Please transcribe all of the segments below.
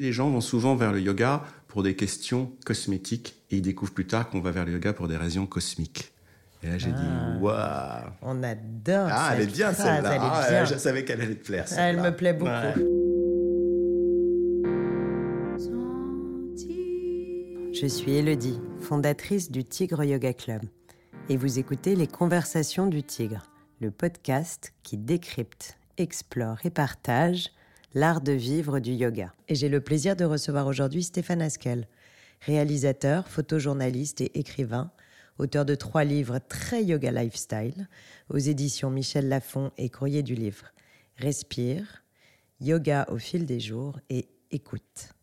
Les gens vont souvent vers le yoga pour des questions cosmétiques et ils découvrent plus tard qu'on va vers le yoga pour des raisons cosmiques. Et là, j'ai dit, Ah. waouh! On adore. Ah, elle est bien celle-là. Ah, je savais qu'elle allait te plaire. Elle me plaît beaucoup. Ouais. Je suis Elodie, fondatrice du Tigre Yoga Club. Et vous écoutez Les Conversations du Tigre, le podcast qui décrypte, explore et partage l'art de vivre du yoga. Et j'ai le plaisir de recevoir aujourd'hui Stéphane Askel, réalisateur, photojournaliste et écrivain, auteur de trois livres très yoga lifestyle aux éditions Michel Lafon et Courrier du Livre. Respire, Yoga au fil des jours et Écoute.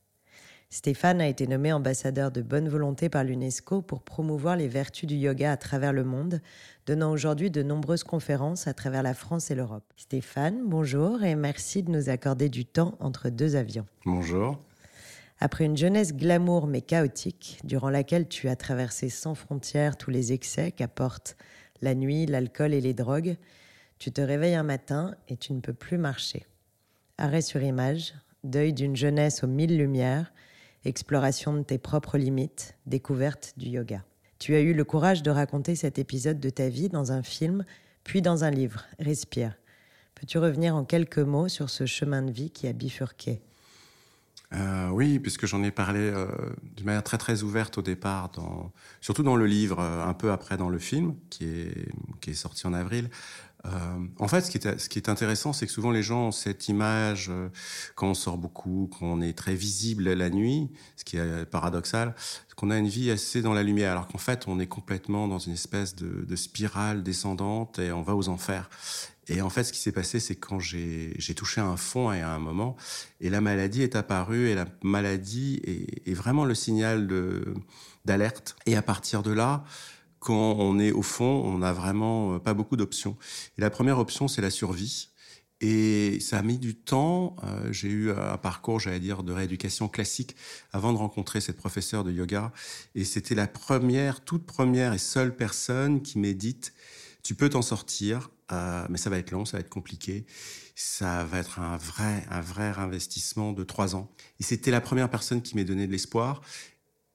Stéphane a été nommé ambassadeur de bonne volonté par l'UNESCO pour promouvoir les vertus du yoga à travers le monde, donnant aujourd'hui de nombreuses conférences à travers la France et l'Europe. Stéphane, bonjour et merci de nous accorder du temps entre deux avions. Bonjour. Après une jeunesse glamour mais chaotique, durant laquelle tu as traversé sans frontières tous les excès qu'apportent la nuit, l'alcool et les drogues, tu te réveilles un matin et tu ne peux plus marcher. Arrêt sur image, deuil d'une jeunesse aux mille lumières, exploration de tes propres limites, découverte du yoga. Tu as eu le courage de raconter cet épisode de ta vie dans un film, puis dans un livre, Respire. Peux-tu revenir en quelques mots sur ce chemin de vie qui a bifurqué? Euh, oui, puisque j'en ai parlé euh, d'une manière très très ouverte au départ, surtout dans le livre, euh, un peu après dans le film, qui est sorti en avril. Euh, en fait, ce qui est, intéressant, c'est que souvent les gens ont cette image, euh, quand on sort beaucoup, qu'on est très visible la nuit, ce qui est paradoxal, qu'on a une vie assez dans la lumière, alors qu'en fait, on est complètement dans une espèce de, spirale descendante et on va aux enfers. Et en fait, ce qui s'est passé, c'est quand j'ai touché un fond à un moment, et la maladie est apparue, et la maladie est, vraiment le signal d'alerte. Et à partir de là, quand on est au fond, on n'a vraiment euh, pas beaucoup d'options. Et la première option, c'est la survie. Et ça a mis du temps. Euh, j'ai eu un parcours, j'allais dire, de rééducation classique avant de rencontrer cette professeure de yoga. Et c'était la première, toute première et seule personne qui m'ait dit tu peux t'en sortir, euh, mais ça va être long, ça va être compliqué. Ça va être un vrai, un vrai investissement de trois ans. Et c'était la première personne qui m'ait donné de l'espoir.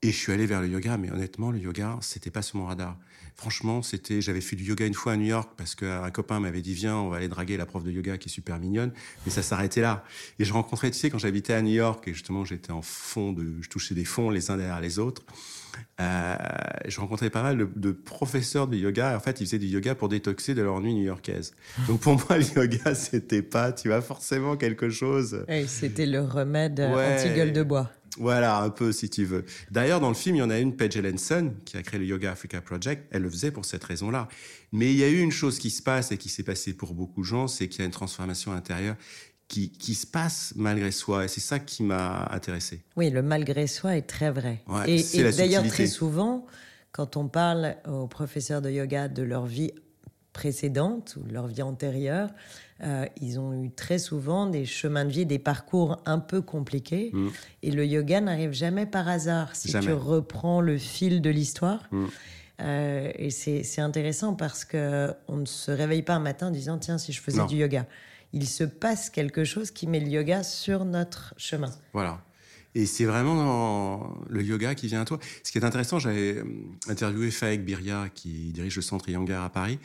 Et je suis allé vers le yoga, mais honnêtement, le yoga, c'était pas sur mon radar. Franchement, c'était, j'avais fait du yoga une fois à New York parce qu'un copain m'avait dit, viens, on va aller draguer la prof de yoga qui est super mignonne. Mais ça s'arrêtait là. Et je rencontrais, tu sais, quand j'habitais à New York et justement, j'étais en fond de, je touchais des fonds les uns derrière les autres. Euh, je rencontrais pas mal de, de professeurs de yoga. En fait, ils faisaient du yoga pour détoxer de leur nuit new-yorkaise. Donc pour moi, le yoga, c'était pas, tu vois, forcément quelque chose. Oui, c'était le remède euh, Ouais. anti-gueule de bois. Voilà, un peu si tu veux. D'ailleurs, dans le film, il y en a une, Paige Ellenson, qui a créé le Yoga Africa Project. Elle le faisait pour cette raison-là. Mais il y a eu une chose qui se passe et qui s'est passée pour beaucoup de gens, c'est qu'il y a une transformation intérieure qui, qui se passe malgré soi. Et c'est ça qui m'a intéressé. Oui, le malgré soi est très vrai. Ouais, et et d'ailleurs, très souvent, quand on parle aux professeurs de yoga de leur vie précédente ou leur vie antérieure, euh, ils ont eu très souvent des chemins de vie, des parcours un peu compliqués. Mm. Et le yoga n'arrive jamais par hasard. Si Jamais. tu reprends le fil de l'histoire, Mm. euh, et c'est intéressant parce que on ne se réveille pas un matin en disant tiens si je faisais Non. du yoga. Il se passe quelque chose qui met le yoga sur notre chemin. Voilà. Et c'est vraiment le yoga qui vient à toi. Ce qui est intéressant, j'avais interviewé Faek Biria, qui dirige le centre Iyengar à Paris,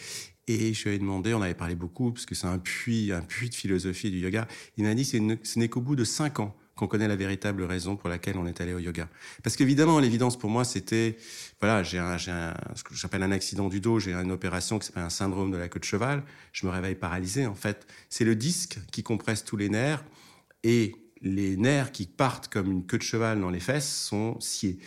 et je lui avais demandé, on avait parlé beaucoup, parce que c'est un puits, un puits de philosophie du yoga. Il m'a dit, c'est ne- ce n'est qu'au bout de cinq ans qu'on connaît la véritable raison pour laquelle on est allé au yoga. Parce qu'évidemment, l'évidence pour moi, c'était, voilà, j'ai ce que j'appelle un accident du dos, j'ai une opération qui s'appelle un syndrome de la queue de cheval. Je me réveille paralysé, en fait. C'est le disque qui compresse tous les nerfs et les nerfs qui partent comme une queue de cheval dans les fesses sont sciés.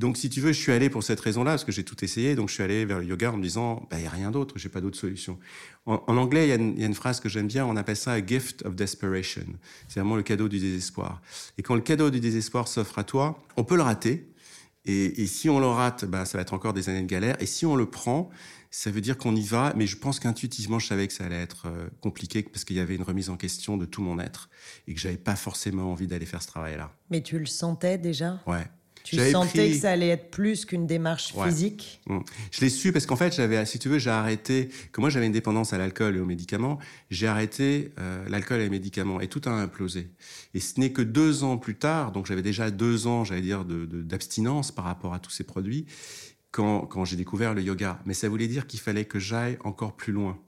Donc, si tu veux, je suis allé pour cette raison-là, parce que j'ai tout essayé. Donc, je suis allé vers le yoga en me disant, bah, il n'y a rien d'autre, j'ai pas d'autre solution. En, en anglais, il y, a une- il y a une phrase que j'aime bien, on appelle ça a gift of desperation. C'est vraiment le cadeau du désespoir. Et quand le cadeau du désespoir s'offre à toi, on peut le rater. Et, et si on le rate, bah, ça va être encore des années de galère. Et si on le prend, ça veut dire qu'on y va. Mais je pense qu'intuitivement, je savais que ça allait être euh, compliqué parce qu'il y avait une remise en question de tout mon être et que j'avais pas forcément envie d'aller faire ce travail-là. Mais tu le sentais déjà? Ouais. Tu sentais que ça allait être plus qu'une démarche physique? Mm. Je l'ai su parce qu'en fait, j'avais, si tu veux, j'ai arrêté. Que moi, j'avais une dépendance à l'alcool et aux médicaments. J'ai arrêté euh, l'alcool et les médicaments et tout a implosé. Et ce n'est que deux ans plus tard, donc j'avais déjà deux ans, j'allais dire, d'abstinence par rapport à tous ces produits, quand, quand j'ai découvert le yoga. Mais ça voulait dire qu'il fallait que j'aille encore plus loin.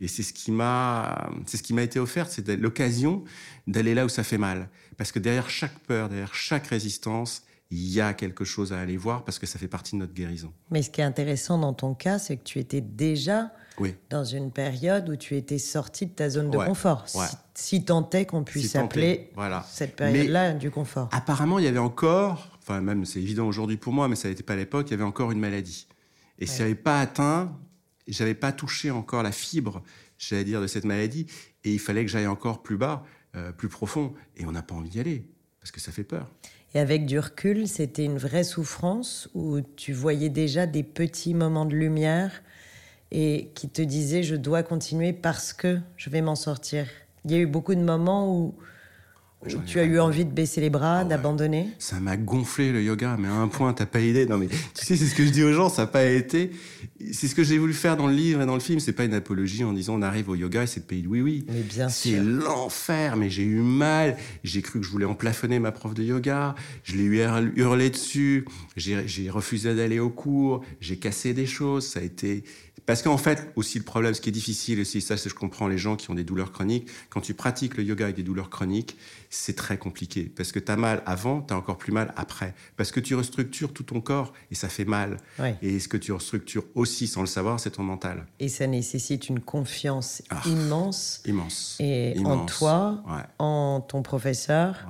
Et c'est ce qui m'a, c'est ce qui m'a été offert, c'est l'occasion d'aller là où ça fait mal. Parce que derrière chaque peur, derrière chaque résistance, il y a quelque chose à aller voir parce que ça fait partie de notre guérison. Mais ce qui est intéressant dans ton cas, c'est que tu étais déjà dans une période où tu étais sorti de ta zone de confort. Si, tant est qu'on puisse appeler cette période-là du confort. Apparemment, il y avait encore, enfin même c'est évident aujourd'hui pour moi, mais ça n'était pas à l'époque, il y avait encore une maladie. Et si j'avais pas atteint, j'avais pas touché encore la fibre, j'allais dire, de cette maladie, et il fallait que j'aille encore plus bas, euh, plus profond. Et on n'a pas envie d'y aller parce que ça fait peur. Et avec du recul, c'était une vraie souffrance où tu voyais déjà des petits moments de lumière et qui te disaient je dois continuer parce que je vais m'en sortir. Il y a eu beaucoup de moments où tu as eu envie de baisser les bras, ah d'abandonner? Ça m'a gonflé le yoga, mais à un point, t'as pas idée. Non, mais tu sais, c'est ce que je dis aux gens, ça n'a pas été. C'est ce que j'ai voulu faire dans le livre et dans le film. C'est pas une apologie en disant on arrive au yoga et c'est le pays de oui, oui. Mais bien sûr. C'est l'enfer, mais j'ai eu mal. J'ai cru que je voulais emplafonner ma prof de yoga. Je l'ai eu hurlé dessus. J'ai refusé d'aller au cours. J'ai cassé des choses. Ça a été parce qu'en fait, aussi le problème, ce qui est difficile aussi, ça, c'est je comprends les gens qui ont des douleurs chroniques. Quand tu pratiques le yoga avec des douleurs chroniques, c'est très compliqué. Parce que tu as mal avant, tu as encore plus mal après. Parce que tu restructures tout ton corps et ça fait mal. Et ce que tu restructures aussi sans le savoir, c'est ton mental. Et ça nécessite une confiance ah, immense. Immense. Et en toi, en ton professeur.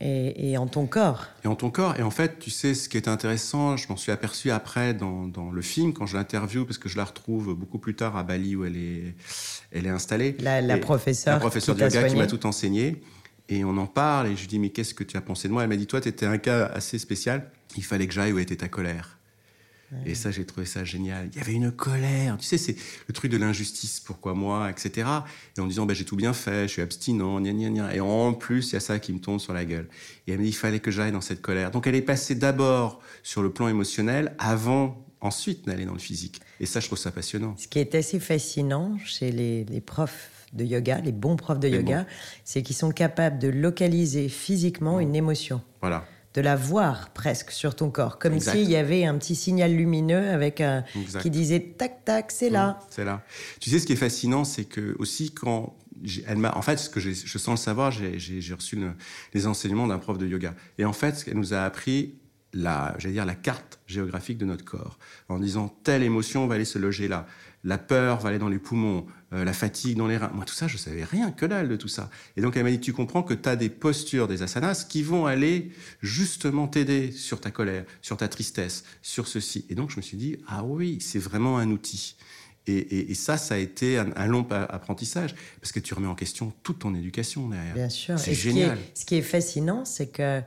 Et, en ton corps. Et en ton corps. Et en fait, tu sais, ce qui est intéressant, je m'en suis aperçu après dans, dans le film, quand je l'interview, parce que je la retrouve beaucoup plus tard à Bali où elle est, elle est installée. La, la professeure. La professeure de yoga qui m'a tout enseigné. Et on en parle, et je lui dis, mais qu'est-ce que tu as pensé de moi? Elle m'a dit, toi, tu étais un cas assez spécial. Il fallait que j'aille où était ta colère. Et ça, j'ai trouvé ça génial. Il y avait une colère. Tu sais, c'est le truc de l'injustice. Pourquoi moi, etc. Et en disant, ben, j'ai tout bien fait, je suis abstinent, gna, gna, gna. Et en plus, il y a ça qui me tombe sur la gueule. Et elle m'a dit, il fallait que j'aille dans cette colère. Donc, elle est passée d'abord sur le plan émotionnel avant ensuite d'aller dans le physique. Et ça, je trouve ça passionnant. Ce qui est assez fascinant chez les, profs de yoga, les bons profs de yoga, c'est qu'ils sont capables de localiser physiquement une émotion. Voilà de la voir presque sur ton corps, comme s'il y avait un petit signal lumineux avec un, qui disait tac tac, c'est là. c'est là. Tu sais, ce qui est fascinant, c'est que aussi quand elle m'a, en fait, ce que je sens le savoir, j'ai reçu les enseignements d'un prof de yoga, et en fait, elle nous a appris la, j'allais dire la carte géographique de notre corps, en disant telle émotion va aller se loger là la peur va aller dans les poumons, euh, la fatigue dans les reins. Moi, tout ça, je savais rien que dalle de tout ça. Et donc, elle m'a dit, tu comprends que tu as des postures, des asanas qui vont aller justement t'aider sur ta colère, sur ta tristesse, sur ceci. Et donc, je me suis dit, ah oui, c'est vraiment un outil. Et, ça, ça a été un, long apprentissage, parce que tu remets en question toute ton éducation derrière. Bien sûr. C'est génial. ce qui est fascinant, c'est que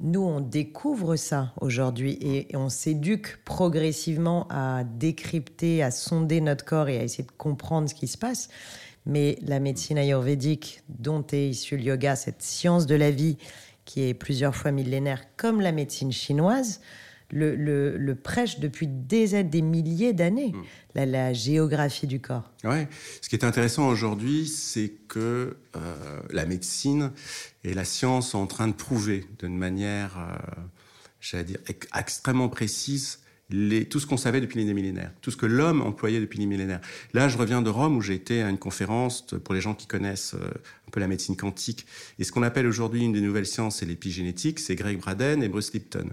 nous, on découvre ça aujourd'hui et on s'éduque progressivement à décrypter, à sonder notre corps et à essayer de comprendre ce qui se passe. Mais la médecine ayurvédique, dont est issu le yoga, cette science de la vie qui est plusieurs fois millénaire, comme la médecine chinoise, le, prêche depuis des, des milliers d'années, mm. la, géographie du corps. Ouais. Ce qui est intéressant aujourd'hui, c'est que euh, la médecine et la science sont en train de prouver d'une manière, euh, j'allais dire, extrêmement précise les, tout ce qu'on savait depuis les millénaires, tout ce que l'homme employait depuis les millénaires. Là, je reviens de Rome où j'ai été à une conférence pour les gens qui connaissent euh, un peu la médecine quantique. Et ce qu'on appelle aujourd'hui une des nouvelles sciences, c'est l'épigénétique, c'est Greg Braden et Bruce Lipton.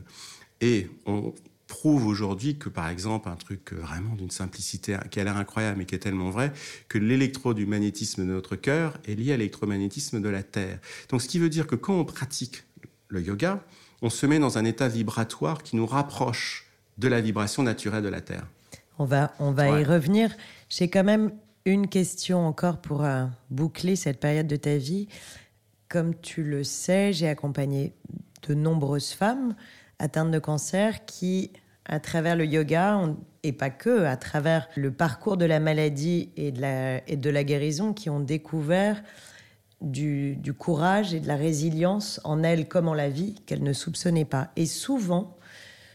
Et on prouve aujourd'hui que, par exemple, un truc vraiment d'une simplicité qui a l'air incroyable mais qui est tellement vrai, que l'électro du magnétisme de notre cœur est lié à l'électromagnétisme de la Terre. Donc, ce qui veut dire que quand on pratique le yoga, on se met dans un état vibratoire qui nous rapproche de la vibration naturelle de la Terre. On va, on va y revenir. J'ai quand même une question encore pour euh, boucler cette période de ta vie. Comme tu le sais, j'ai accompagné de nombreuses femmes atteintes de cancer qui, à travers le yoga, et pas que, à travers le parcours de la maladie et de la, et de la guérison, qui ont découvert du, du courage et de la résilience en elle comme en la vie qu'elle ne soupçonnait pas. Et souvent,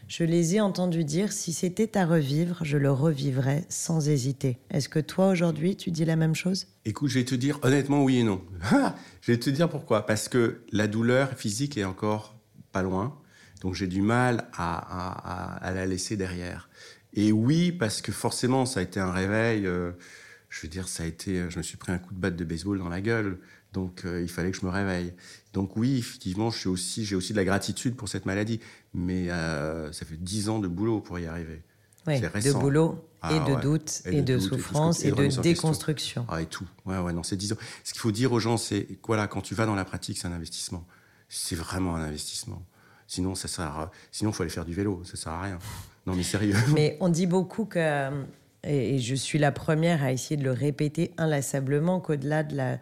je les ai entendus dire si c'était à revivre, je le revivrais sans hésiter. Est-ce que toi, aujourd'hui, tu dis la même chose? Écoute, je vais te dire honnêtement oui et non. je vais te dire pourquoi. Parce que la douleur physique est encore pas loin. Donc j'ai du mal à, la laisser derrière. Et oui, parce que forcément, ça a été un réveil. Euh, je veux dire, ça a été. Je me suis pris un coup de batte de baseball dans la gueule. Donc euh, il fallait que je me réveille. Donc oui, effectivement, j'ai aussi, aussi de la gratitude pour cette maladie. Mais euh, ça fait dix ans de boulot pour y arriver. Oui, de boulot ah et, de doute, et, de, souffrance et, de, déconstruction. Ah, et tout. Ouais, ouais, non, c'est dix ans. Ce qu'il faut dire aux gens, c'est voilà, quand tu vas dans la pratique, c'est un investissement. C'est vraiment un investissement. Sinon, ça sert. Sinon, faut aller faire du vélo. Ça sert à rien. Non, mais sérieux. Mais on dit beaucoup que, et je suis la première à essayer de le répéter inlassablement, qu'au-delà de la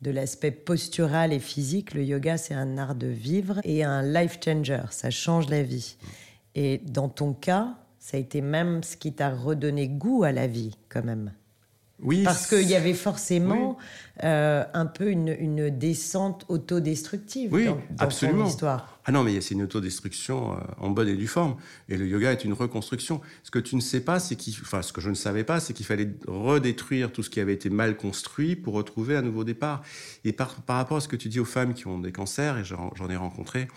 de l'aspect postural et physique, le yoga, c'est un art de vivre et un life changer. Ça change la vie. Et dans ton cas, ça a été même ce qui t'a redonné goût à la vie, quand même. Oui. Parce qu'il y avait forcément euh, un peu une, descente autodestructive oui, dans, absolument. histoire. Ah non, mais c'est une autodestruction euh, en bonne et due forme. Et le yoga est une reconstruction. Ce que tu ne sais pas, c'est qu'il, enfin, ce que je ne savais pas, c'est qu'il fallait redétruire tout ce qui avait été mal construit pour retrouver un nouveau départ. Et par, par rapport à ce que tu dis aux femmes qui ont des cancers, et j'en, ai rencontré,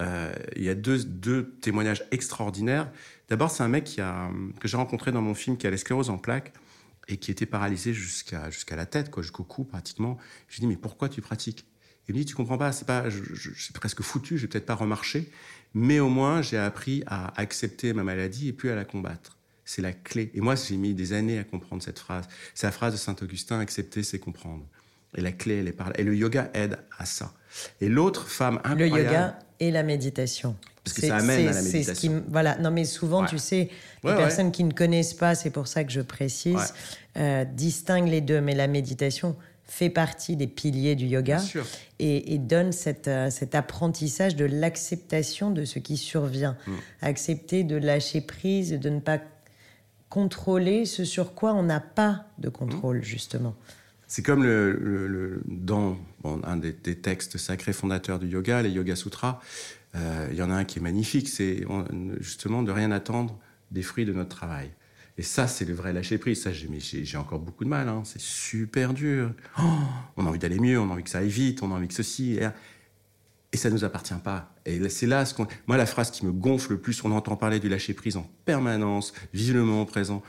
euh, il y a deux, deux témoignages extraordinaires. D'abord, c'est un mec qui a, que j'ai rencontré dans mon film qui a la sclérose en plaques et qui était paralysé jusqu'à jusqu'à la tête, quoi, jusqu'au cou pratiquement. Je lui dis mais pourquoi tu pratiques? Il me dit tu comprends pas, c'est pas, je, suis presque foutu, je vais peut-être pas remarcher, mais au moins j'ai appris à accepter ma maladie et puis à la combattre. C'est la clé. Et moi j'ai mis des années à comprendre cette phrase. C'est la phrase de saint Augustin accepter c'est comprendre. Et la clé elle est par là. Et le yoga aide à ça. Et l'autre femme incroyable. Le yoga et la méditation. Parce que ça amène à la méditation. Ce qui, voilà. Non, mais souvent, tu sais, les personnes qui ne connaissent pas, c'est pour ça que je précise, euh, distinguent les deux. Mais la méditation fait partie des piliers du yoga et, donne cette, euh, cet apprentissage de l'acceptation de ce qui survient. Mm. Accepter de lâcher prise, de ne pas contrôler ce sur quoi on n'a pas de contrôle, mm. justement. C'est comme dans un des, textes sacrés fondateurs du yoga, les Yoga Sutras. Euh, il y en a un qui est magnifique, c'est justement de rien attendre des fruits de notre travail. Et ça, c'est le vrai lâcher prise. Ça, j'ai encore beaucoup de mal. Hein. C'est super dur. Oh, on a envie d'aller mieux, on a envie que ça aille vite, on a envie que ceci. Et, ça ne nous appartient pas. Et c'est là. Moi, la phrase qui me gonfle le plus, on entend parler du lâcher prise en permanence, vive le moment présent.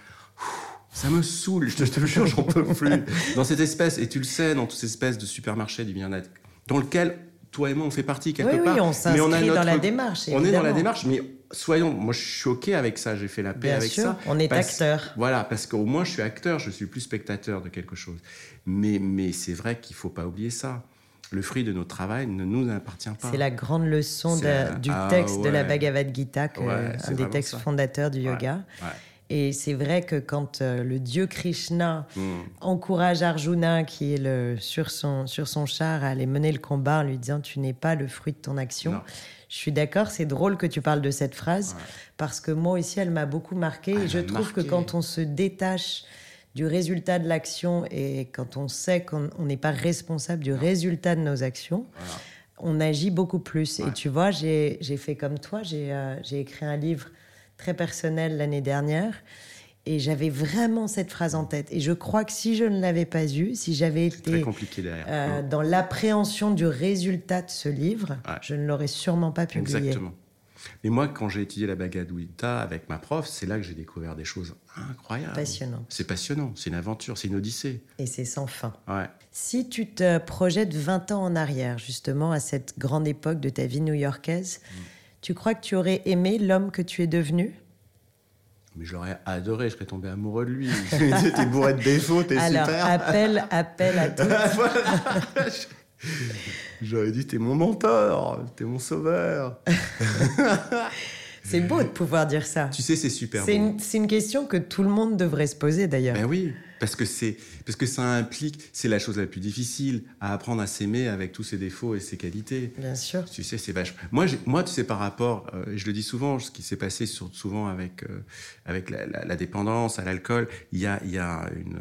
Ça me saoule, je te, je te jure, j'en peux plus. Dans cette espèce, et tu le sais, dans toute cette espèce de supermarché du bien-être, dans lequel toi et moi, on fait partie quelque part. Oui, on s'inscrit dans la démarche. On est dans la démarche, mais soyons, moi je suis choqué avec ça, j'ai fait la paix avec ça. On est acteur. Voilà, parce qu'au moins je suis acteur, je suis plus spectateur de quelque chose. Mais, mais c'est vrai qu'il faut pas oublier ça. Le fruit de notre travail ne nous appartient pas. C'est la grande leçon du ah texte de la Bhagavad Gita, un des textes fondateurs du yoga. Et c'est vrai que quand euh, le dieu Krishna hmm. encourage Arjuna, qui est le, sur, son, sur son char, à aller mener le combat en lui disant Tu n'es pas le fruit de ton action. Je suis d'accord, c'est drôle que tu parles de cette phrase, parce que moi aussi, elle m'a beaucoup marqué. et je trouve que quand on se détache du résultat de l'action et quand on sait qu'on n'est pas responsable du résultat de nos actions, on agit beaucoup plus. Et tu vois, j'ai fait comme toi, j'ai euh, écrit un livre très personnel l'année dernière. Et j'avais vraiment cette phrase en tête. Et je crois que si je ne l'avais pas eue, si j'avais été euh, dans l'appréhension du résultat de ce livre, je ne l'aurais sûrement pas publié. Exactement. Mais moi, quand j'ai étudié la Bhagavad avec ma prof, c'est là que j'ai découvert des choses incroyables. Passionnant. C'est passionnant, c'est une aventure, c'est une odyssée. Et c'est sans fin. Ouais. Si tu te projettes 20 ans en arrière, justement, à cette grande époque de ta vie new-yorkaise, mm. Tu crois que tu aurais aimé l'homme que tu es devenu? Mais je l'aurais adoré, je serais tombé amoureux de lui. t'es bourré de défauts, t'es super. Alors, appel, appel à tous. J'aurais dit, t'es mon mentor, t'es mon sauveur. c'est beau de pouvoir dire ça. Tu sais, c'est super C'est une, une, question que tout le monde devrait se poser d'ailleurs. Ben oui, parce que c'est parce que ça implique, c'est la chose la plus difficile à apprendre à s'aimer avec tous ses défauts et ses qualités. Bien sûr. Tu sais, c'est vachement. Moi, moi, tu sais, par rapport, euh, je le dis souvent, ce qui s'est passé souvent avec euh, avec la, dépendance à l'alcool, il y a il y a une,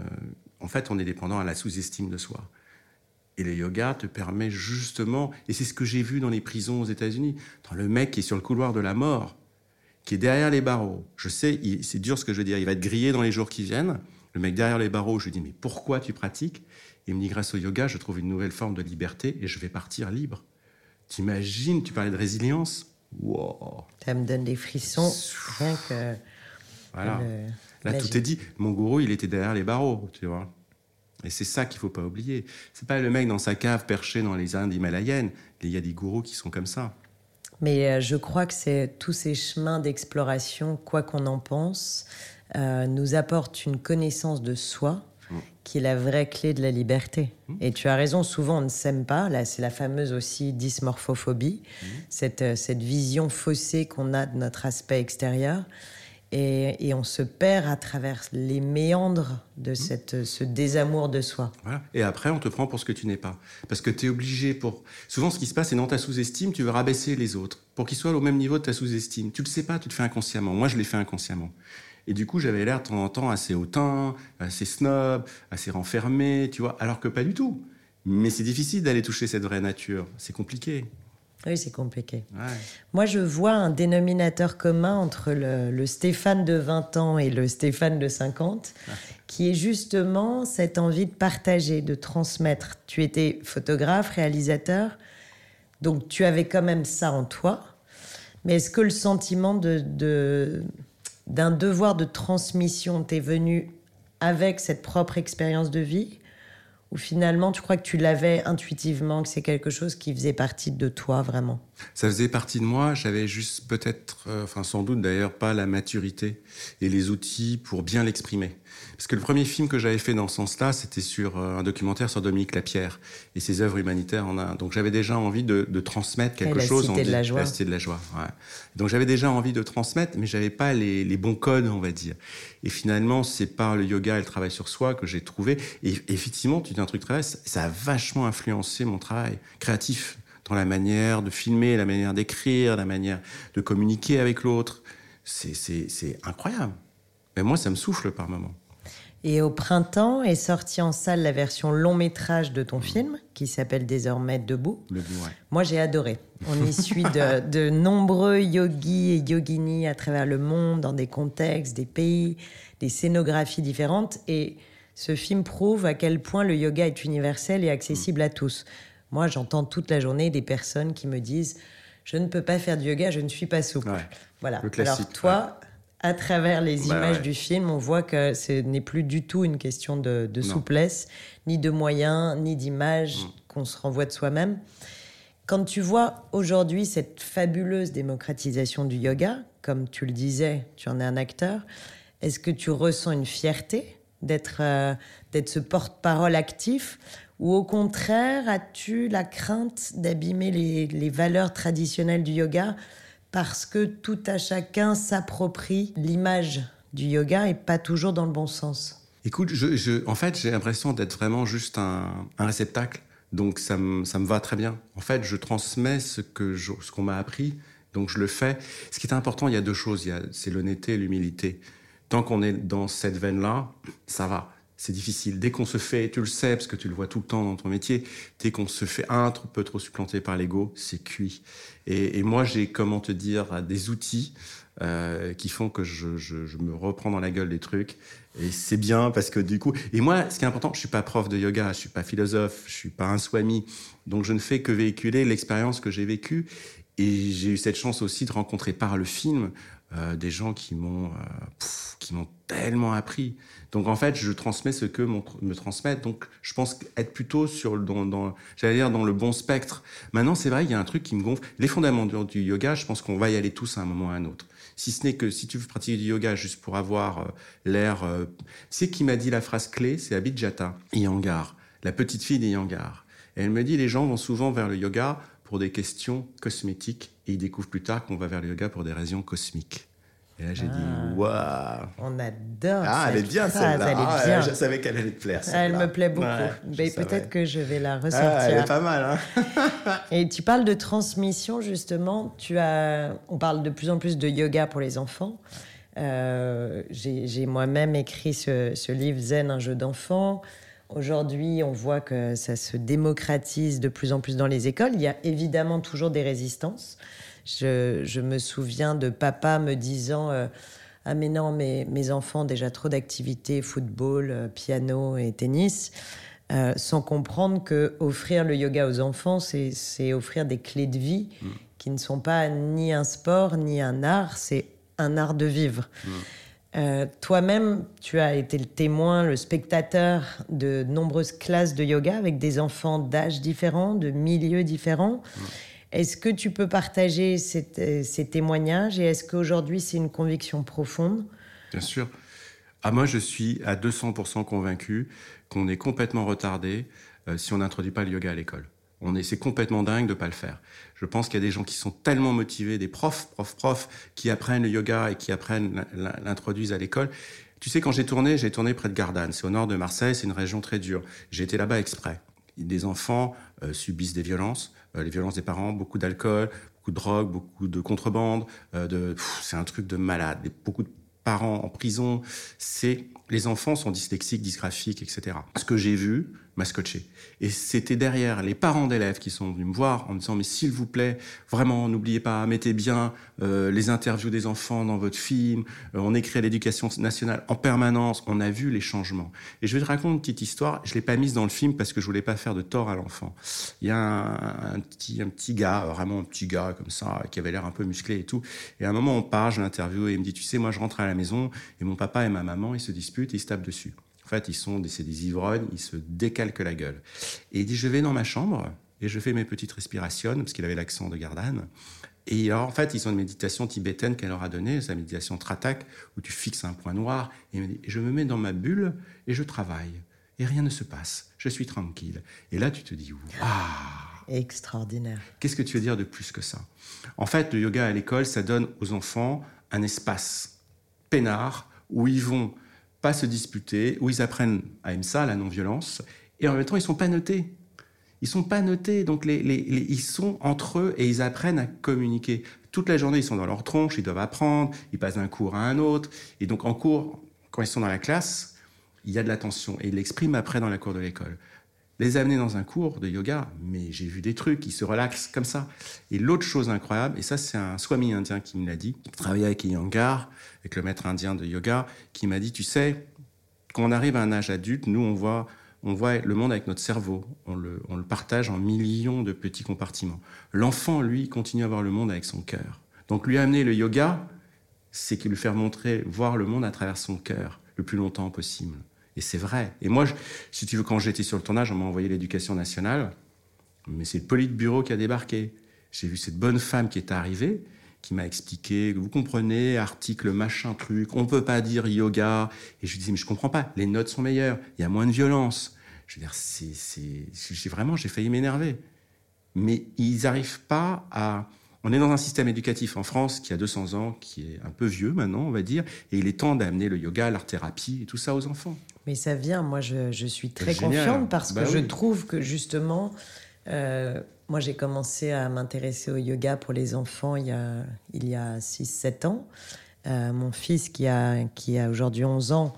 en fait, on est dépendant à la sous-estime de soi. Et le yoga te permet justement, et c'est ce que j'ai vu dans les prisons aux États-Unis, dans le mec qui est sur le couloir de la mort, qui est derrière les barreaux. Je sais, c'est dur ce que je veux dire, il va être grillé dans les jours qui viennent. Le mec derrière les barreaux, je lui dis, mais pourquoi tu pratiques? Il me dit, grâce au yoga, je trouve une nouvelle forme de liberté et je vais partir libre. T'imagines, tu parlais de résilience? Wow. Ça me donne des frissons, rien que. Voilà. Là, tout est dit. Mon gourou, il était derrière les barreaux, tu vois. Et c'est ça qu'il faut pas oublier. C'est pas le mec dans sa cave perché dans les Indes himalayennes. Il y a des gourous qui sont comme ça. Mais euh, je crois que c'est tous ces chemins d'exploration, quoi qu'on en pense, euh, nous apportent une connaissance de soi mm. qui est la vraie clé de la liberté. Mm. Et tu as raison, souvent on ne s'aime pas. Là, c'est la fameuse aussi dysmorphophobie, mm. cette, euh, cette vision faussée qu'on a de notre aspect extérieur. Et, on se perd à travers les méandres de cette, ce désamour de soi. Et après, on te prend pour ce que tu n'es pas. Parce que tu es obligé pour... Souvent, ce qui se passe, c'est dans ta sous-estime, tu veux rabaisser les autres pour qu'ils soient au même niveau de ta sous-estime. Tu le sais pas, tu le fais inconsciemment. Moi, je l'ai fait inconsciemment. Et du coup, j'avais l'air de temps en temps assez hautain, assez snob, assez renfermé, tu vois, alors que pas du tout. Mais c'est difficile d'aller toucher cette vraie nature. C'est compliqué. Oui, c'est compliqué. Moi, je vois un dénominateur commun entre le, Stéphane de 20 ans et le Stéphane de 50, qui est justement cette envie de partager, de transmettre. Tu étais photographe, réalisateur, donc tu avais quand même ça en toi. Mais est-ce que le sentiment de, d'un devoir de transmission. T'est venu avec cette propre expérience de vie ou finalement tu crois que tu l'avais intuitivement, que c'est quelque chose qui faisait partie de toi vraiment? Ça faisait partie de moi, j'avais juste peut-être, euh, sans doute d'ailleurs pas la maturité et les outils pour bien l'exprimer. Parce que le premier film que j'avais fait dans ce sens-là, c'était sur euh, un documentaire sur Dominique Lapierre et ses œuvres humanitaires en Inde. Donc j'avais déjà envie de, transmettre quelque chose. Cité de la joie. La cité de la joie. Donc j'avais déjà envie de transmettre, mais j'avais pas les, bons codes, on va dire. Et finalement, c'est par le yoga et le travail sur soi que j'ai trouvé. Et effectivement, tu dis un truc très vrai, ça a vachement influencé mon travail créatif dans la manière de filmer, la manière d'écrire, la manière de communiquer avec l'autre. C'est incroyable. Mais moi, ça me souffle par moments. Et au printemps est sortie en salle la version long métrage de ton film, qui s'appelle désormais Debout. Moi, j'ai adoré. On y suit de, nombreux yogis et yoginis à travers le monde, dans des contextes, des pays, des scénographies différentes. Et ce film prouve à quel point le yoga est universel et accessible à tous. Moi, j'entends toute la journée des personnes qui me disent Je ne peux pas faire du yoga, je ne suis pas souple. Voilà. Alors, toi, à travers les bah images du film, on voit que ce n'est plus du tout une question de, souplesse, ni de moyens, ni d'image mm. qu'on se renvoie de soi-même. Quand tu vois aujourd'hui cette fabuleuse démocratisation du yoga, comme tu le disais, tu en es un acteur, est-ce que tu ressens une fierté d'être euh, ce porte-parole actif ou au contraire, as-tu la crainte d'abîmer les, les valeurs traditionnelles du yoga parce que tout à chacun s'approprie l'image du yoga et pas toujours dans le bon sens. Écoute, en fait, j'ai l'impression d'être vraiment juste un, réceptacle. Donc ça me, ça me, va très bien. En fait, je transmets ce que ce qu'on m'a appris, donc je le fais. Ce qui est important, il y a deux choses. C'est l'honnêteté et l'humilité. Tant qu'on est dans cette veine-là, ça va c'est difficile. Dès qu'on se fait, tu le sais, parce que tu le vois tout le temps dans ton métier, dès qu'on se fait un peu trop supplanter par l'ego, c'est cuit. Et, moi, j'ai, comment te dire, des outils euh, qui font que je, me reprends dans la gueule des trucs. Et c'est bien parce que du coup, et moi, ce qui est important, je suis pas prof de yoga, je suis pas philosophe, je suis pas un swami, donc je ne fais que véhiculer l'expérience que j'ai vécue. Et j'ai eu cette chance aussi de rencontrer par le film euh, des gens qui m'ont euh, qui m'ont tellement appris. Donc en fait, je transmets ce que me transmettent. Donc je pense être plutôt sur dans, dans j'allais dire dans le bon spectre. Maintenant, c'est vrai, il y a un truc qui me gonfle. Les fondamentaux du yoga, je pense qu'on va y aller tous à un moment ou à un autre. Si ce n'est que si tu veux pratiquer du yoga juste pour avoir euh, l'air, c'est qui m'a dit la phrase clé, c'est Abhijata Iyengar, la petite fille d'Iyengar. Et elle me dit les gens vont souvent vers le yoga pour des questions cosmétiques et ils découvrent plus tard qu'on va vers le yoga pour des raisons cosmiques. Et là, j'ai dit, ah. waouh! On adore. Ah, elle est bien celle-là. Ah, je savais qu'elle allait te plaire. Elle me plaît beaucoup. Mais peut-être que je vais la ressortir. Ah, elle est pas mal. Hein. Et tu parles de transmission, justement. Tu as... On parle de plus en plus de yoga pour les enfants. Euh, j'ai moi-même écrit ce, ce, livre Zen, un jeu d'enfant. Aujourd'hui, on voit que ça se démocratise de plus en plus dans les écoles. Il y a évidemment toujours des résistances. Je, me souviens de papa me disant euh, Ah, mais non, mes, mes enfants, déjà trop d'activités, football, euh, piano et tennis. Euh, sans comprendre que offrir le yoga aux enfants, c'est offrir des clés de vie mm. qui ne sont pas ni un sport ni un art, c'est un art de vivre. Mm. Euh, toi-même, tu as été le témoin, le spectateur de nombreuses classes de yoga avec des enfants d'âges différents, de milieux différents. Mm. Est-ce que tu peux partager euh, ces témoignages et est-ce qu'aujourd'hui c'est une conviction profonde? Bien sûr. Ah, moi, je suis à 200% convaincu qu'on est complètement retardé euh, si on n'introduit pas le yoga à l'école. On est, c'est complètement dingue de pas le faire. Je pense qu'il y a des gens qui sont tellement motivés, des profs, profs, profs, qui apprennent le yoga et qui apprennent, l'introduisent à l'école. Tu sais, quand j'ai tourné, j'ai tourné près de Gardanne. C'est au nord de Marseille, c'est une région très dure. J'ai été là-bas exprès. Des enfants euh, subissent des violences, euh, les violences des parents, beaucoup d'alcool, beaucoup de drogue, beaucoup de contrebande. de, c'est un truc de malade. Beaucoup de parents en prison. Les enfants sont dyslexiques, dysgraphiques, etc. Ce que j'ai vu, m'a scotché. Et c'était derrière les parents d'élèves qui sont venus me voir en me disant mais s'il vous plaît, vraiment n'oubliez pas, mettez bien euh, les interviews des enfants dans votre film. Euh, on écrit à l'éducation nationale en permanence. On a vu les changements. Et je vais te raconter une petite histoire. Je l'ai pas mise dans le film parce que je voulais pas faire de tort à l'enfant. Il y a un, petit un petit gars, vraiment un petit gars comme ça, qui avait l'air un peu musclé et tout. Et à un moment on part, je l'interview et il me dit tu sais moi je rentre à la maison et mon papa et ma maman ils se disputent et ils se tapent dessus. En fait, ils sont c'est des ivrognes, ils se décalquent la gueule. Et il dit, je vais dans ma chambre et je fais mes petites respirations, parce qu'il avait l'accent de Gardanne. Et alors, en fait, ils ont une méditation tibétaine qu'elle leur a donnée, sa méditation Tratak, où tu fixes un point noir. Et je me mets dans ma bulle et je travaille. Et rien ne se passe. Je suis tranquille. Et là, tu te dis, waouh Extraordinaire. Qu'est-ce que tu veux dire de plus que ça? En fait, le yoga à l'école, ça donne aux enfants un espace peinard où ils vont pas se disputer, où ils apprennent à ça, la non-violence, et en même temps, ils sont pas notés. Ils sont pas notés, donc les, ils sont entre eux et ils apprennent à communiquer. Toute la journée, ils sont dans leur tronche, ils doivent apprendre, ils passent d'un cours à un autre. Et donc en cours, quand ils sont dans la classe, il y a de l'attention et ils l'expriment après dans la cour de l'école. Les amener dans un cours de yoga, mais j'ai vu des trucs, ils se relaxent comme ça. Et l'autre chose incroyable, et ça c'est un swami indien qui me l'a dit, qui travaillait avec Iyengar, avec le maître indien de yoga, qui m'a dit, tu sais, quand on arrive à un âge adulte, nous, on voit, on voit le monde avec notre cerveau. On le, on le partage en millions de petits compartiments. L'enfant, lui, continue à voir le monde avec son cœur. Donc, lui amener le yoga, c'est lui faire montrer, voir le monde à travers son cœur le plus longtemps possible. Et c'est vrai. Et moi, si tu veux, quand j'étais sur le tournage, on m'a envoyé l'éducation nationale, mais c'est le bureau qui a débarqué. J'ai vu cette bonne femme qui est arrivée, qui m'a expliqué, vous comprenez, article, machin, truc, on peut pas dire yoga. Et je lui disais, mais je comprends pas, les notes sont meilleures, il y a moins de violence. Je veux dire, c'est, c'est, vraiment, j'ai failli m'énerver. Mais ils n'arrivent pas à... On est dans un système éducatif en France qui a 200 ans, qui est un peu vieux maintenant, on va dire, et il est temps d'amener le yoga, l'art-thérapie et tout ça aux enfants. Mais ça vient, moi je, je suis très confiante parce bah que je trouve que justement, euh, moi, j'ai commencé à m'intéresser au yoga pour les enfants il y a, il y a 6-7 ans. Euh, mon fils, qui a, qui a aujourd'hui 11 ans,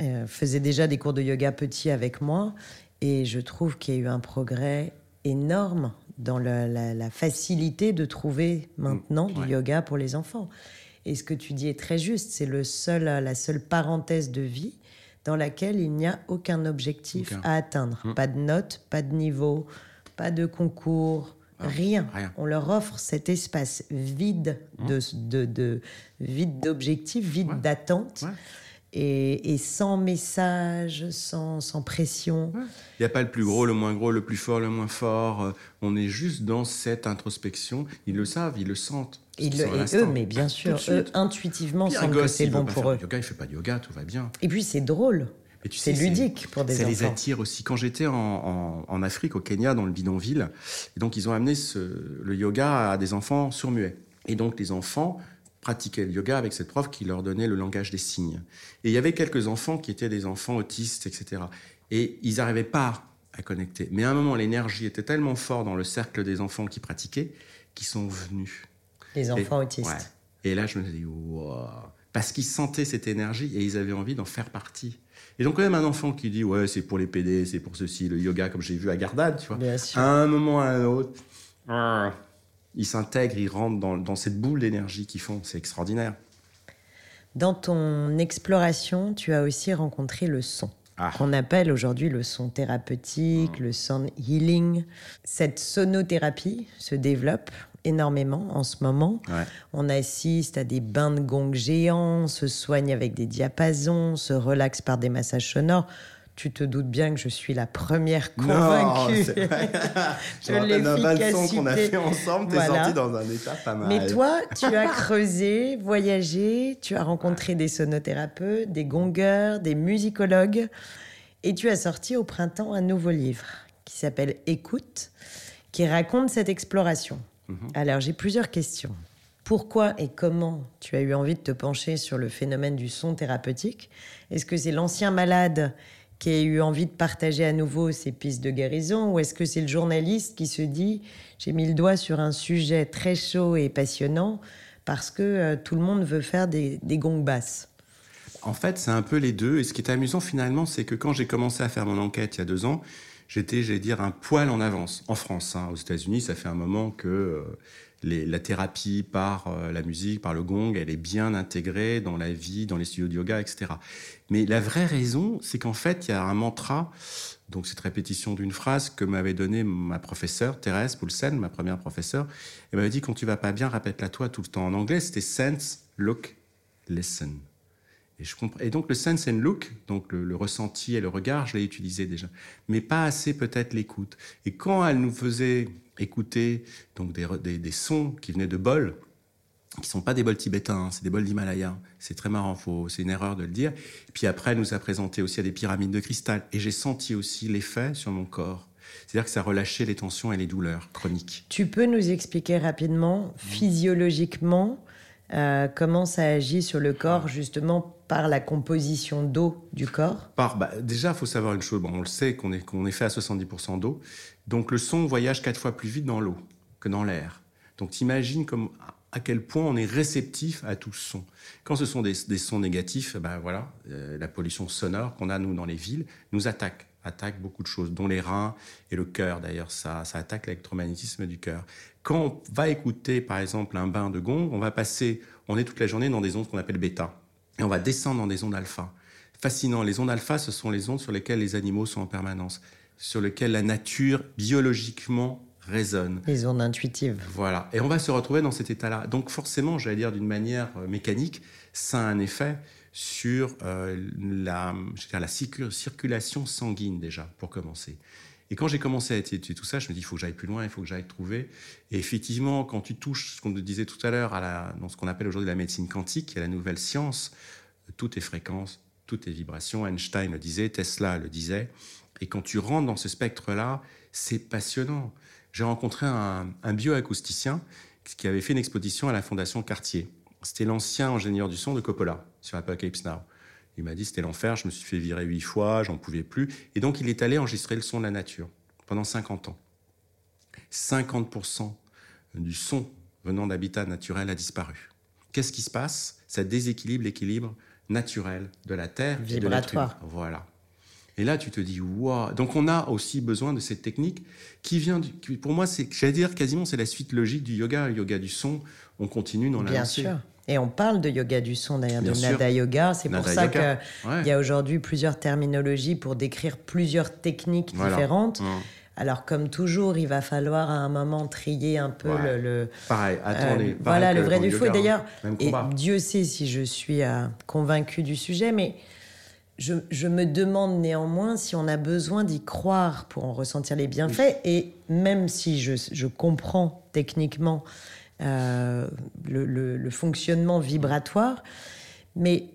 euh, faisait déjà des cours de yoga petit avec moi. Et je trouve qu'il y a eu un progrès énorme dans la, facilité de trouver maintenant du yoga pour les enfants. Et ce que tu dis est très juste, c'est le seul, la seule parenthèse de vie dans laquelle il n'y a aucun objectif à atteindre. Hum. Pas de notes, pas de niveau, pas de concours, ah, rien. On leur offre cet espace vide mmh. de, de, vide d'objectifs, vide d'attente. Et, sans message, sans, sans pression. Il n'y a pas le plus gros, le moins gros, le plus fort, le moins fort. Euh, on est juste dans cette introspection. Ils le savent, ils le sentent. Ils et eux, mais bien sûr, eux, intuitivement, sentent que c'est bon pour eux. Yoga, il fait pas de yoga, tout va bien. Et puis c'est drôle c'est ludique pour des enfants. Ça les attire aussi. Quand j'étais en, Afrique, au Kenya, dans le bidonville, et donc ils ont amené le yoga à des enfants surmuets. Et donc les enfants pratiquaient le yoga avec cette prof qui leur donnait le langage des signes. Et il y avait quelques enfants qui étaient des enfants autistes, etc. Et ils n'arrivaient pas à connecter. Mais à un moment, l'énergie était tellement forte dans le cercle des enfants qui pratiquaient qu'ils sont venus. Les enfants autistes. Et là, je me suis dit, wow, parce qu'ils sentaient cette énergie et ils avaient envie d'en faire partie. Et donc, quand même, un enfant qui dit, ouais, c'est pour les PD, c'est pour ceci, le yoga, comme j'ai vu à Gardade, tu vois, à un moment à un autre, ah, il s'intègre, il rentre dans, dans cette boule d'énergie qu'ils font. C'est extraordinaire. Dans ton exploration, tu as aussi rencontré le son. Ah. qu'on appelle aujourd'hui le son thérapeutique, le sound healing. Cette sonothérapie se développe énormément en ce moment. On assiste à des bains de gong géants, se soigne avec des diapasons, se relaxe par des massages sonores. Tu te doutes bien que je suis la première convaincue de l'efficacité. qu'on a fait ensemble, t'es sorti dans un état pas mal. Mais toi, tu as creusé, voyagé, tu as rencontré des sonothérapeutes, des gongeurs, des musicologues, et tu as sorti au printemps un nouveau livre qui s'appelle Écoute, qui raconte cette exploration. Mhm. Alors, j'ai plusieurs questions. Pourquoi et comment tu as eu envie de te pencher sur le phénomène du son thérapeutique? Est-ce que c'est l'ancien malade qui a eu envie de partager à nouveau ses pistes de guérison ou est-ce que c'est le journaliste qui se dit j'ai mis le doigt sur un sujet très chaud et passionnant parce que euh, tout le monde veut faire des, gongs basses? En fait, c'est un peu les deux. Et ce qui est amusant finalement, c'est que quand j'ai commencé à faire mon enquête il y a deux ans, j'étais, j'allais dire, un poil en avance en France. Hein. Aux États-Unis, ça fait un moment que euh, la thérapie par euh, la musique, par le gong, elle est bien intégrée dans la vie, dans les studios de yoga, etc. Mais la vraie raison, c'est qu'en fait, il y a un mantra, donc cette répétition d'une phrase que m'avait donné ma professeure, Thérèse Poulsen, ma première professeure. Elle m'avait dit, quand tu vas pas bien, répète-la toi tout le temps. En anglais, c'était sense, look, listen. Et, je comprends. et donc le sense and look, donc le, ressenti et le regard, je l'ai utilisé déjà, mais pas assez peut-être l'écoute. Et quand elle nous faisait écouter donc des, des, sons qui venaient de bols, qui sont pas des bols tibétains, hein, c'est des bols d'Himalaya. C'est très marrant, c'est une erreur de le dire. Puis après, elle nous a présenté aussi à des pyramides de cristal, et j'ai senti aussi l'effet sur mon corps. C'est-à-dire que ça relâchait les tensions et les douleurs chroniques. Tu peux nous expliquer rapidement, physiologiquement, euh, comment ça agit sur le corps, justement par la composition d'eau du corps par, bah, Déjà, il faut savoir une chose. Bon, on le sait qu'on est, est fait à 70% d'eau. Donc le son voyage quatre fois plus vite dans l'eau que dans l'air. Donc t'imagines comme à quel point on est réceptif à tout son. Quand ce sont des, sons négatifs, ben voilà, euh, la pollution sonore qu'on a nous dans les villes nous attaque, attaque beaucoup de choses, dont les reins et le cœur d'ailleurs. Ça, ça attaque l'électromagnétisme du cœur. Quand on va écouter, par exemple, un bain de gong, on va passer, on est toute la journée dans des ondes qu'on appelle bêta. Et on va descendre dans des ondes alpha. Fascinant. Les ondes alpha, ce sont les ondes sur lesquelles les animaux sont en permanence, sur lesquelles la nature, biologiquement, résonne. Les ondes intuitives. Voilà. Et on va se retrouver dans cet état-là. Donc, forcément, j'allais dire d'une manière euh, mécanique, ça a un effet sur euh, la, la circulation sanguine, déjà, pour commencer. Et quand j'ai commencé à étudier tout ça, je me dis, il faut que j'aille plus loin, il faut que j'aille trouver. Et effectivement, quand tu touches ce qu'on nous disait tout à l'heure, dans ce qu'on appelle aujourd'hui la médecine quantique, est la nouvelle science, tout est fréquence, tout est vibration. Einstein le disait, Tesla le disait. Et quand tu rentres dans ce spectre-là, c'est passionnant. J'ai rencontré un, bioacousticien qui avait fait une exposition à la Fondation Cartier. C'était l'ancien ingénieur du son de Coppola sur Apocalypse Now. Il m'a dit c'était l'enfer, je me suis fait virer huit fois, j'en pouvais plus. Et donc il est allé enregistrer le son de la nature pendant 50 ans. 50% du son venant d'habitat naturel a disparu. Qu'est-ce qui se passe? Ça déséquilibre l'équilibre naturel de la Terre et de Voilà. Et là, tu te dis, waouh Donc, on a aussi besoin de cette technique qui vient, du, pour moi, c'est, j'allais dire quasiment, c'est la suite logique du yoga, le yoga du son. On continue dans la Bien sûr. Et on parle de yoga du son d'ailleurs, de Nada Yoga. C'est pour ça qu'il y a aujourd'hui plusieurs terminologies pour décrire plusieurs techniques différentes. Alors, comme toujours, il va falloir à un moment trier un peu le, Pareil, attendez. Euh, voilà, le vrai du faux. Et d'ailleurs, Dieu sait si je suis euh, convaincu du sujet, mais je, je, me demande néanmoins si on a besoin d'y croire pour en ressentir les bienfaits. Et même si je, je comprends techniquement euh, le, fonctionnement vibratoire, mais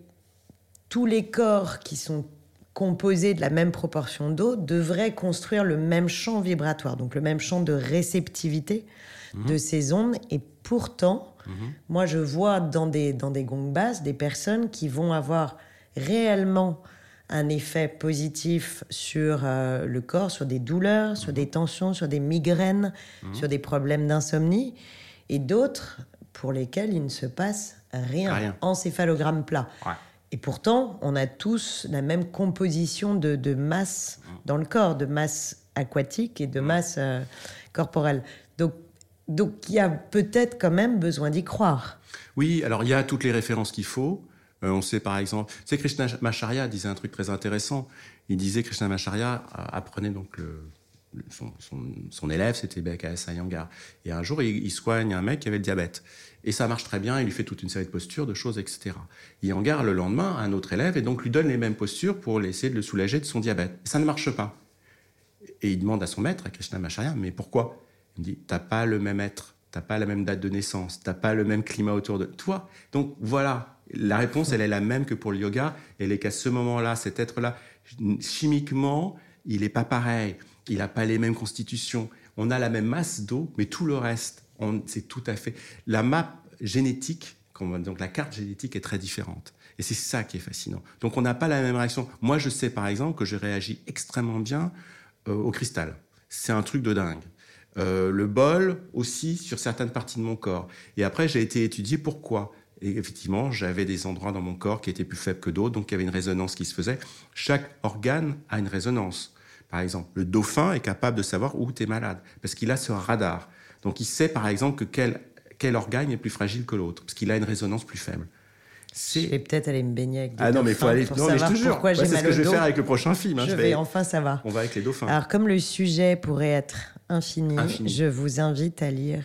tous les corps qui sont composés de la même proportion d'eau devraient construire le même champ vibratoire, donc le même champ de réceptivité mhm. de ces ondes. Et pourtant, mhm. moi, je vois dans des, dans des gongs basses des personnes qui vont avoir réellement un effet positif sur euh, le corps, sur des douleurs, sur mhm. des tensions, sur des migraines, sur des problèmes d'insomnie et d'autres pour lesquels il ne se passe rien, Rien. encéphalogramme plat. Ouais. Et pourtant, on a tous la même composition de, de masse dans le corps, de masse aquatique et de masse euh, corporelle. Donc, donc il y a peut-être quand même besoin d'y croire. Oui, alors il y a toutes les références qu'il faut. Euh, on sait par exemple, tu sais, Krishna Macharya disait un truc très intéressant. Il disait Krishna Macharya euh, apprenait donc le, son, son, élève, c'était BKS Iyengar. Et un jour, il, soigne un mec qui avait le diabète. Et ça marche très bien, il lui fait toute une série de postures, de choses, etc. Iyengar, le lendemain, un autre élève et donc lui donne les mêmes postures pour essayer de le soulager de son diabète. Ça ne marche pas. Et il demande à son maître, à Krishna Macharya, mais pourquoi? Il me dit, t'as pas le même être, t'as pas la même date de naissance, t'as pas le même climat autour de toi. Donc voilà, la réponse, elle est la même que pour le yoga. Elle est qu'à ce moment-là, cet être-là, chimiquement, il n'est pas pareil. Il n'a pas les mêmes constitutions. On a la même masse d'eau, mais tout le reste, c'est tout à fait. La map génétique, donc la carte génétique est très différente. Et c'est ça qui est fascinant. Donc on n'a pas la même réaction. Moi, je sais par exemple que je réagis extrêmement bien euh, au cristal. C'est un truc de dingue. Euh, le bol aussi sur certaines parties de mon corps. Et après, j'ai été étudier pourquoi. Et effectivement, j'avais des endroits dans mon corps qui étaient plus faibles que d'autres, donc il y avait une résonance qui se faisait. Chaque organe a une résonance. Par exemple, le dauphin est capable de savoir où tu es malade, parce qu'il a ce radar. Donc il sait par exemple que quel, quel organe est plus fragile que l'autre, parce qu'il a une résonance plus faible. Je vais peut-être aller me baigner avec des Ah non, mais il faut aller. pour Non, mais je te jure, pourquoi Ouais, j'ai c'est ce mal que au je vais dos. faire avec le prochain film. hein. Je Je vais enfin savoir. On va avec les dauphins. Alors, comme le sujet pourrait être infini, Infini. je vous invite à lire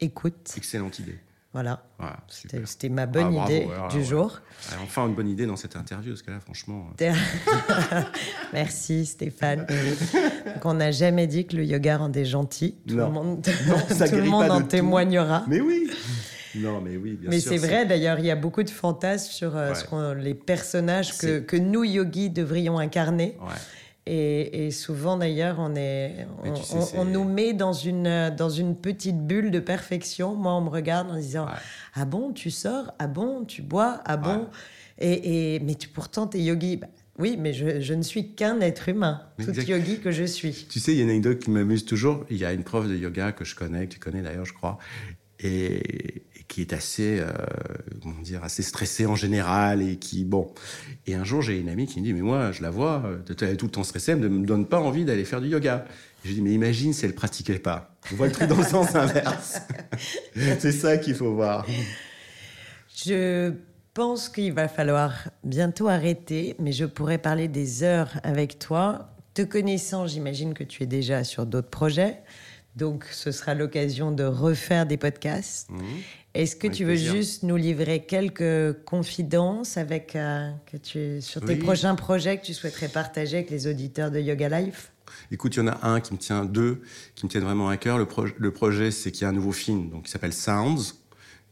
Écoute. Excellente idée. Voilà. Voilà, C'était ma bonne Ah, idée du ouais. jour. Enfin, une bonne idée dans cette interview, parce que là, franchement. euh, Merci Stéphane. Donc, on n'a jamais dit que le yoga rendait gentil. Tout Non. le monde, Non, ça tout le monde pas en de tout. témoignera. Mais oui Non, mais oui, bien Mais c'est vrai, d'ailleurs, il y a beaucoup de fantasmes sur euh, Ouais. ce qu'on- les personnages que, nous, yogis, devrions incarner. Ouais. Et, et souvent, d'ailleurs, on, est, on, tu sais, on- c'est- on nous met dans une, dans une petite bulle de perfection. Moi, on me regarde en disant Ouais. Ah bon, tu sors? Ah bon, tu bois? Ah bon? Ouais. et, et, Mais tu, pourtant, tu es yogi. Bah, oui, mais je, je ne suis qu'un être humain, tout Exact. yogi que je suis. Tu sais, il y a une anecdote qui m'amuse toujours. Il y a une prof de yoga que je connais, que tu connais d'ailleurs, je crois, et qui est assez, euh, comment dire, assez stressée en général et qui, bon. Et un jour, j'ai une amie qui me dit, mais moi, je la vois, euh, elle est tout le temps stressée, elle ne me donne pas envie d'aller faire du yoga. Et je dis, mais imagine si elle pratiquait pas. On voit le truc dans le sens inverse. C'est ça qu'il faut voir. Je pense qu'il va falloir bientôt arrêter, mais je pourrais parler des heures avec toi. Te connaissant, j'imagine que tu es déjà sur d'autres projets. Donc, ce sera l'occasion de refaire des podcasts. Mhm. Est-ce que Avec tu veux plaisir. juste nous livrer quelques confidences avec, euh, que tu, sur tes Oui. prochains projets que tu souhaiterais partager avec les auditeurs de Yoga Life? Écoute, il y en a un qui me tient, deux qui me tiennent vraiment à cœur. Le, pro- le projet, c'est qu'il y a un nouveau film donc, qui s'appelle Sounds,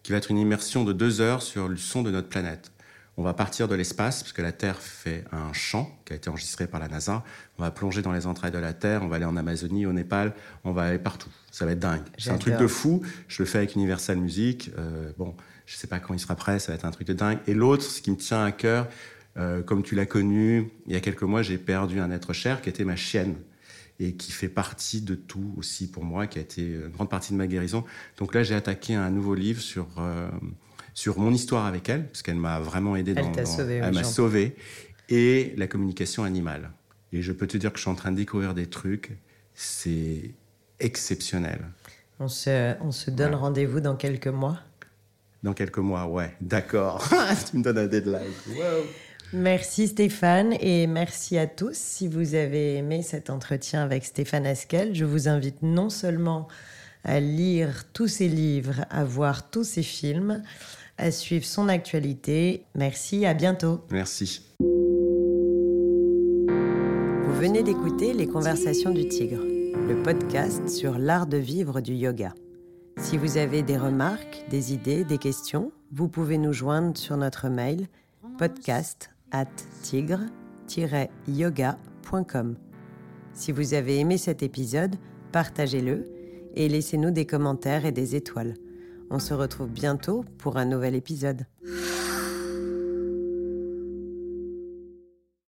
qui va être une immersion de deux heures sur le son de notre planète. On va partir de l'espace, parce que la Terre fait un chant qui a été enregistré par la NASA. On va plonger dans les entrailles de la Terre, on va aller en Amazonie, au Népal, on va aller partout. Ça va être dingue. C'est un truc de fou. Je le fais avec Universal Music. Euh, bon, je sais pas quand il sera prêt, ça va être un truc de dingue. Et l'autre, ce qui me tient à cœur, euh, comme tu l'as connu, il y a quelques mois, j'ai perdu un être cher qui était ma chienne et qui fait partie de tout aussi pour moi, qui a été une grande partie de ma guérison. Donc là, j'ai attaqué un nouveau livre sur, euh, sur mon histoire avec elle, parce qu'elle m'a vraiment aidé. Elle t'a sauvé, Elle m'a sauvé. Et la communication animale. Et je peux te dire que je suis en train de découvrir des trucs. C'est exceptionnel. on se, on se donne Ouais. rendez-vous dans quelques mois. Dans quelques mois, ouais. D'accord. tu me donnes un deadline. Wow. Merci Stéphane et merci à tous. Si vous avez aimé cet entretien avec Stéphane Askel, je vous invite non seulement à lire tous ses livres, à voir tous ses films, à suivre son actualité. Merci, à bientôt. Merci. Vous venez d'écouter Les Conversations du Tigre, le podcast sur l'art de vivre du yoga. Si vous avez des remarques, des idées, des questions, vous pouvez nous joindre sur notre mail podcast at tigre-yoga.com. Si vous avez aimé cet épisode, partagez-le et laissez-nous des commentaires et des étoiles. On se retrouve bientôt pour un nouvel épisode.